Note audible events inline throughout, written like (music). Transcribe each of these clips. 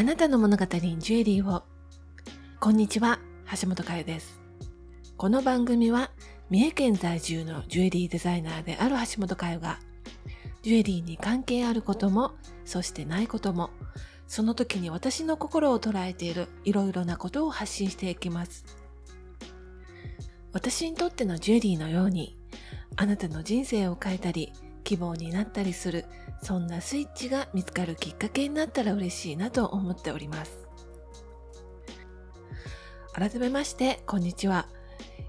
あなたの物語にジュエリーを。こんにちは、橋本佳代です。この番組は、三重県在住のジュエリーデザイナーである橋本佳代が、ジュエリーに関係あることも、そしてないことも、その時に私の心を捉えているいろいろなことを発信していきます。私にとってのジュエリーのように、あなたの人生を変えたり、希望になったりする、そんなスイッチが見つかるきっかけになったら嬉しいなと思っております。改めまして、こんにちは。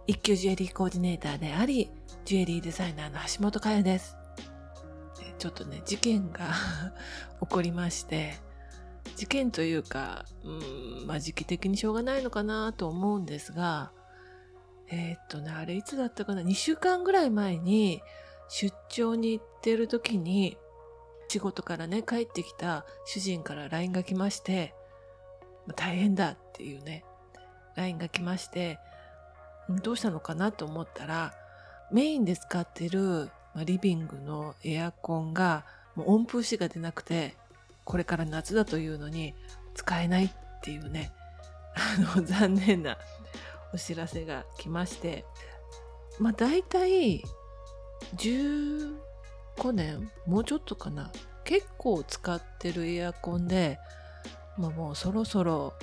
一級ジュエリーコーディネーターであり、ジュエリーデザイナーの橋本佳代です。ちょっとね、事件が (laughs) 起こりまして、事件というか、うん、まあ時期的にしょうがないのかなと思うんですが、えー、っとね、あれいつだったかな ?2 週間ぐらい前に出張に行ってる時に、仕事からね、帰ってきた主人から LINE が来まして、大変だっていうね、LINE が来まして、どうしたのかなと思ったら、メインで使ってるリビングのエアコンがもう温風しが出なくて、これから夏だというのに使えないっていうね、あの、(laughs) 残念なお知らせが来まして、まあ大体15年？もうちょっとかな？結構使ってるエアコンで、まあ、もうそろそろ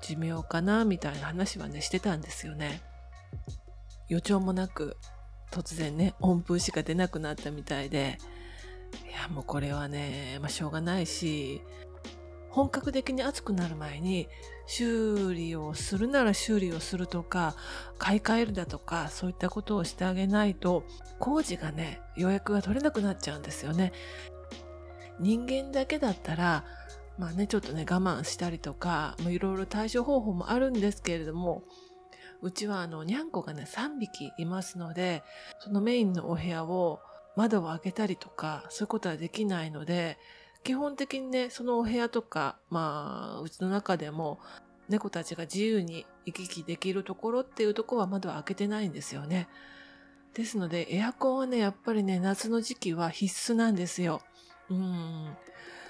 寿命かなみたいな話はねしてたんですよね。予兆もなく突然ね温風しか出なくなったみたいで。いやもうこれはね、まあ、しょうがないし本格的に暑くなる前に修理をするなら修理をするとか買い替えるだとかそういったことをしてあげないと工事がね予約が取れなくなっちゃうんですよね。人間だけだったらまあねちょっとね我慢したりとかいろいろ対処方法もあるんですけれどもうちはあのにゃんこがね3匹いますのでそのメインのお部屋を窓を開けたりとかそういうことはできないので基本的にね、そのお部屋とか、まあ、うちの中でも、猫たちが自由に行き来できるところっていうところは窓は開けてないんですよね。ですので、エアコンはね、やっぱりね、夏の時期は必須なんですよ。うん。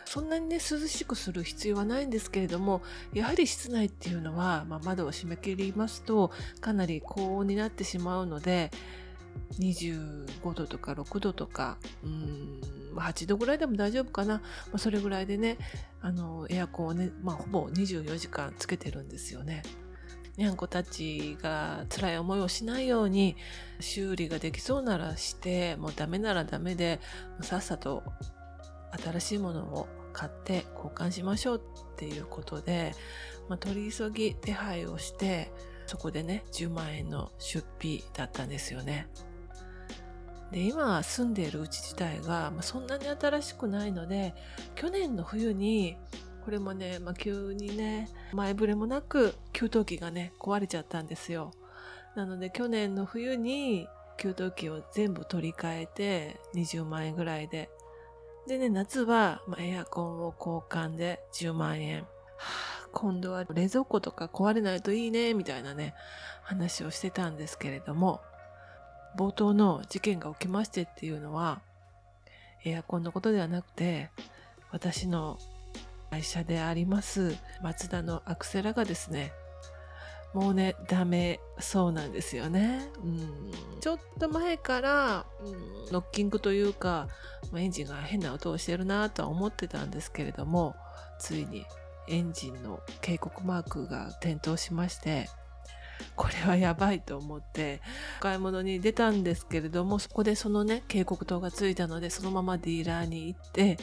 そんなにね、涼しくする必要はないんですけれども、やはり室内っていうのは、まあ、窓を閉め切りますと、かなり高温になってしまうので、25度とか6度とか、うん、8度ぐらいでも大丈夫かな。まあ、それぐらいでね、あの、エアコンをね、まあ、ほぼ24時間つけてるんですよね。にゃんこたちが辛い思いをしないように修理ができそうならしてもうダメならダメでさっさと新しいものを買って交換しましょうっていうことで、まあ、取り急ぎ手配をしてそこでね10万円の出費だったんですよね。で、今住んでいるうち自体が、まあ、そんなに新しくないので、去年の冬に、これもね、まあ、急にね、前触れもなく給湯器がね、壊れちゃったんですよ。なので去年の冬に給湯器を全部取り替えて20万円ぐらいで。でね、夏は、まあ、エアコンを交換で10万円。はあ、今度は冷蔵庫とか壊れないといいね、みたいなね、話をしてたんですけれども、冒頭の事件が起きましてっていうのは、エアコンのことではなくて、私の会社であります、松田のアクセラがですね、もうね、ダメそうなんですよね。うん、ちょっと前から、うん、ノッキングというか、エンジンが変な音をしてるなとは思ってたんですけれども、ついにエンジンの警告マークが点灯しまして、これはやばいと思って買い物に出たんですけれどもそこでそのね警告灯がついたのでそのままディーラーに行って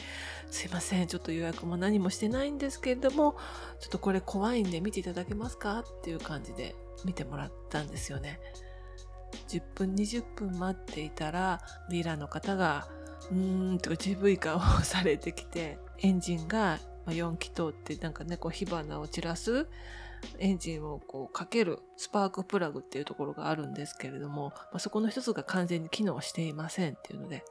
すいませんちょっと予約も何もしてないんですけれどもちょっとこれ怖いんで見ていただけますかっていう感じで見てもらったんですよね。10分20分待っていたらディーラーの方がうーんとか渋い顔をされてきてエンジンが4気筒ってなんかねこう火花を散らすエンジンをこうかけるスパークプラグっていうところがあるんですけれども、まあ、そこの一つが完全に機能していませんっていうので、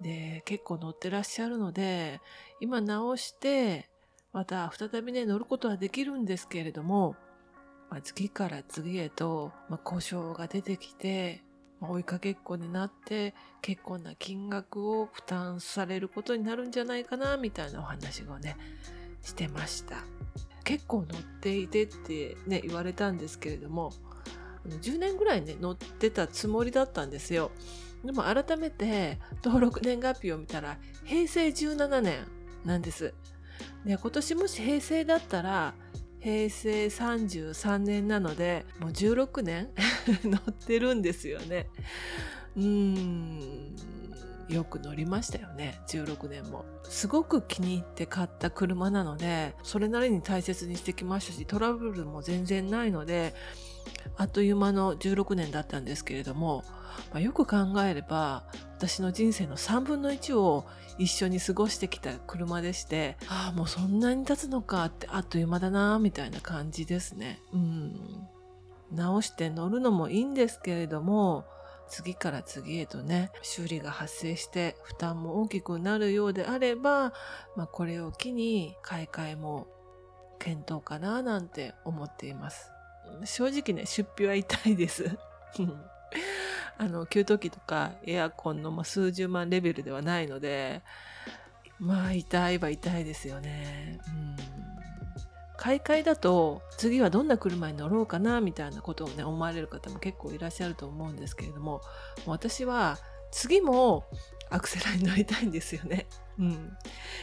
で、結構乗ってらっしゃるので、今直して、また再びね、乗ることはできるんですけれども、まあ、次から次へと、まあ、故障が出てきて、ま、追いかけっこになって、結構な金額を負担されることになるんじゃないかな、みたいなお話をね、してました。結構乗っていてってね言われたんですけれども10年ぐらいね乗ってたつもりだったんですよ。でも改めて登録年月日を見たら平成17年なんです。で今年もし平成だったら平成33年なのでもう16年 (laughs) 乗ってるんですよね。うーん。よく乗りましたよね。16年も。すごく気に入って買った車なのでそれなりに大切にしてきましたしトラブルも全然ないのであっという間の16年だったんですけれども、まあ、よく考えれば私の人生の3分の1を一緒に過ごしてきた車でしてああもうそんなに経つのかってあっという間だなみたいな感じですね。うん。直して乗るのもいいんですけれども次から次へとね修理が発生して負担も大きくなるようであれば、まあ、これを機に買い替えも検討かななんて思っています。正直ね出費は痛いです。(laughs) あの給湯器とかエアコンの数十万レベルではないのでまあ痛いは痛いですよね。うん。買い替えだと次はどんな車に乗ろうかなみたいなことをね思われる方も結構いらっしゃると思うんですけれども私は次もアクセラに乗りたいんですよね。うん。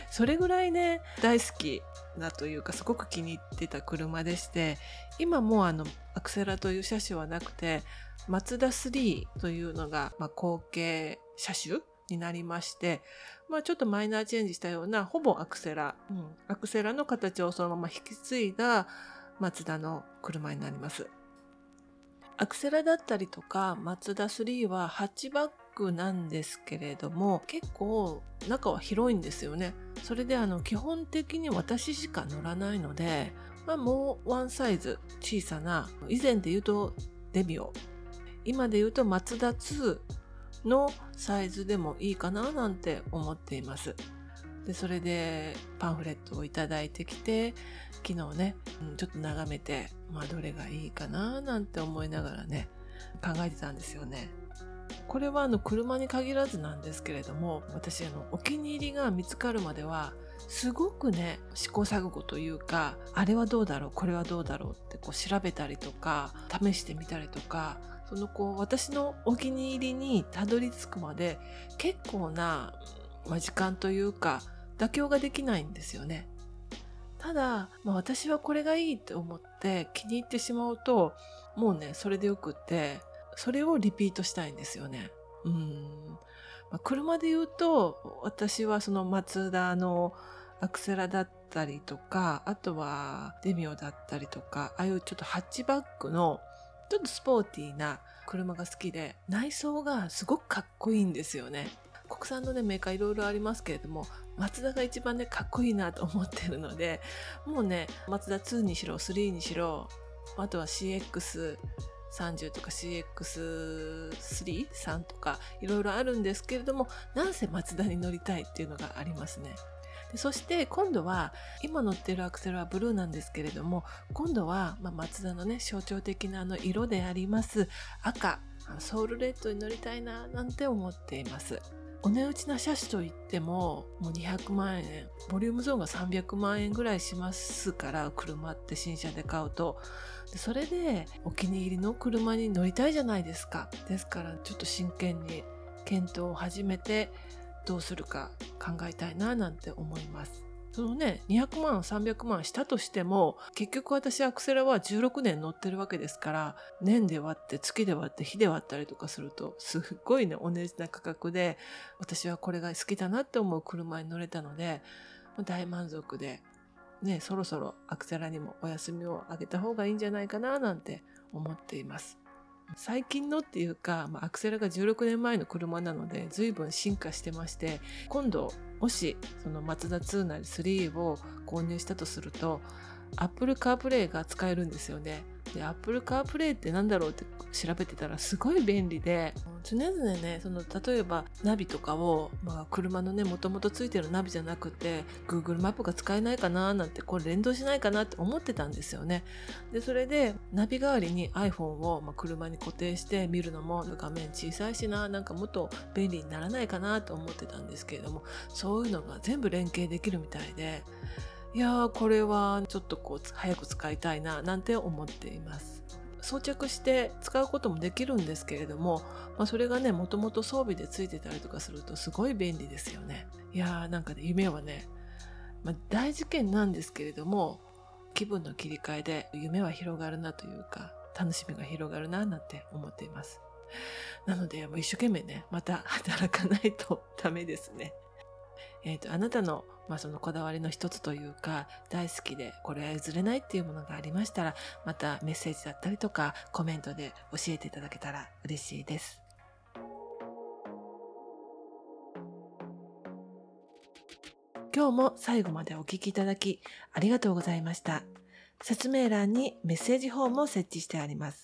それぐらいね、大好きなというか、すごく気に入ってた車でして、今もあの、アクセラという車種はなくて、マツダ3というのが、まあ、後継車種になりまして、まあ、ちょっとマイナーチェンジしたようなほぼアクセラ、うん、アクセラの形をそのまま引き継いだマツダの車になります。アクセラだったりとかマツダ3はハッチバックなんですけれども結構中は広いんですよね。それであの基本的に私しか乗らないので、まあ、もうワンサイズ小さな以前で言うとデビオ今で言うとマツダ2のサイズでもいいかななんて思っています。でそれでパンフレットをいただいてきて昨日ね、うん、ちょっと眺めて、まあ、どれがいいかななんて思いながらね考えてたんですよね。これはあの車に限らずなんですけれども私あのお気に入りが見つかるまではすごくね試行錯誤というかあれはどうだろうこれはどうだろうってこう調べたりとか試してみたりとかそのこう私のお気に入りにたどり着くまで結構な、時間というか妥協ができないんですよね。ただ、まあ、私はこれがいいって思って気に入ってしまうともうねそれでよくってそれをリピートしたいんですよね。うんまあ、車で言うと私はそのマツダのアクセラだったりとかあとはデミオだったりとかああいうちょっとハッチバックのちょっとスポーティーな車が好きで内装がすごくかっこいいんですよね。国産のねメーカーいろいろありますけれどもマツダが一番ねかっこいいなと思ってるのでもうねマツダ2にしろ3にしろあとは CX30 とか CX33 とかいろいろあるんですけれどもなんせマツダに乗りたいっていうのがありますね。でそして今度は今乗ってるアクセルはブルーなんですけれども今度は、まあ、マツダのね象徴的なあの色であります赤ソウルレッドに乗りたいななんて思っています。お値打ちな車種といってももう200万円ボリュームゾーンが300万円ぐらいしますから車って新車で買うと。それでお気に入りの車に乗りたいじゃないですか。ですからちょっと真剣に検討を始めてどうするか考えたいななんて思います。そのね、200万、300万したとしても、結局私アクセラは16年乗ってるわけですから、年で割って月で割って日で割ったりとかすると、すっごいね、同じな価格で、私はこれが好きだなって思う車に乗れたので、大満足で、ね、そろそろアクセラにもお休みをあげた方がいいんじゃないかななんて思っています。最近のっていうか、まあ、アクセラが16年前の車なので随分進化してまして今度もしそのマツダ2なり3を購入したとすると Apple CarPlay が使えるんですよね。で Apple CarPlay って何だろうって調べてたらすごい便利で常々ねその例えばナビとかを、まあ、車のねもともとついてるナビじゃなくて Google マップが使えないかななんてこれ連動しないかなって思ってたんですよね。でそれでナビ代わりに iPhone を、まあ、車に固定して見るのも画面小さいしななんかもっと便利にならないかなと思ってたんですけれどもそういうのが全部連携できるみたいでいやーこれはちょっとこう早く使いたいななんて思っています。装着して使うこともできるんですけれども、まあ、それがねもともと装備でついてたりとかするとすごい便利ですよね。いやーなんかね夢はね、まあ、大事件なんですけれども気分の切り替えで夢は広がるなというか楽しみが広がるななんて思っています。なのでもう一生懸命ねまた働かないとダメですね。えーと、あなたの,、まあそのこだわりの一つというか大好きでこれは譲れないっていうものがありましたらまたメッセージだったりとかコメントで教えていただけたら嬉しいです。今日も最後までお聴きいただきありがとうございました。説明欄にメッセージフォームを設置してあります。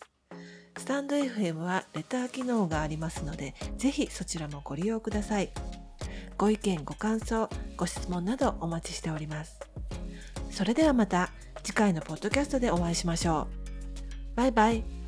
スタンド FM はレター機能がありますので、ぜひそちらもご利用ください。ご意見、ご感想、ご質問などお待ちしております。それではまた次回のポッドキャストでお会いしましょう。バイバイ。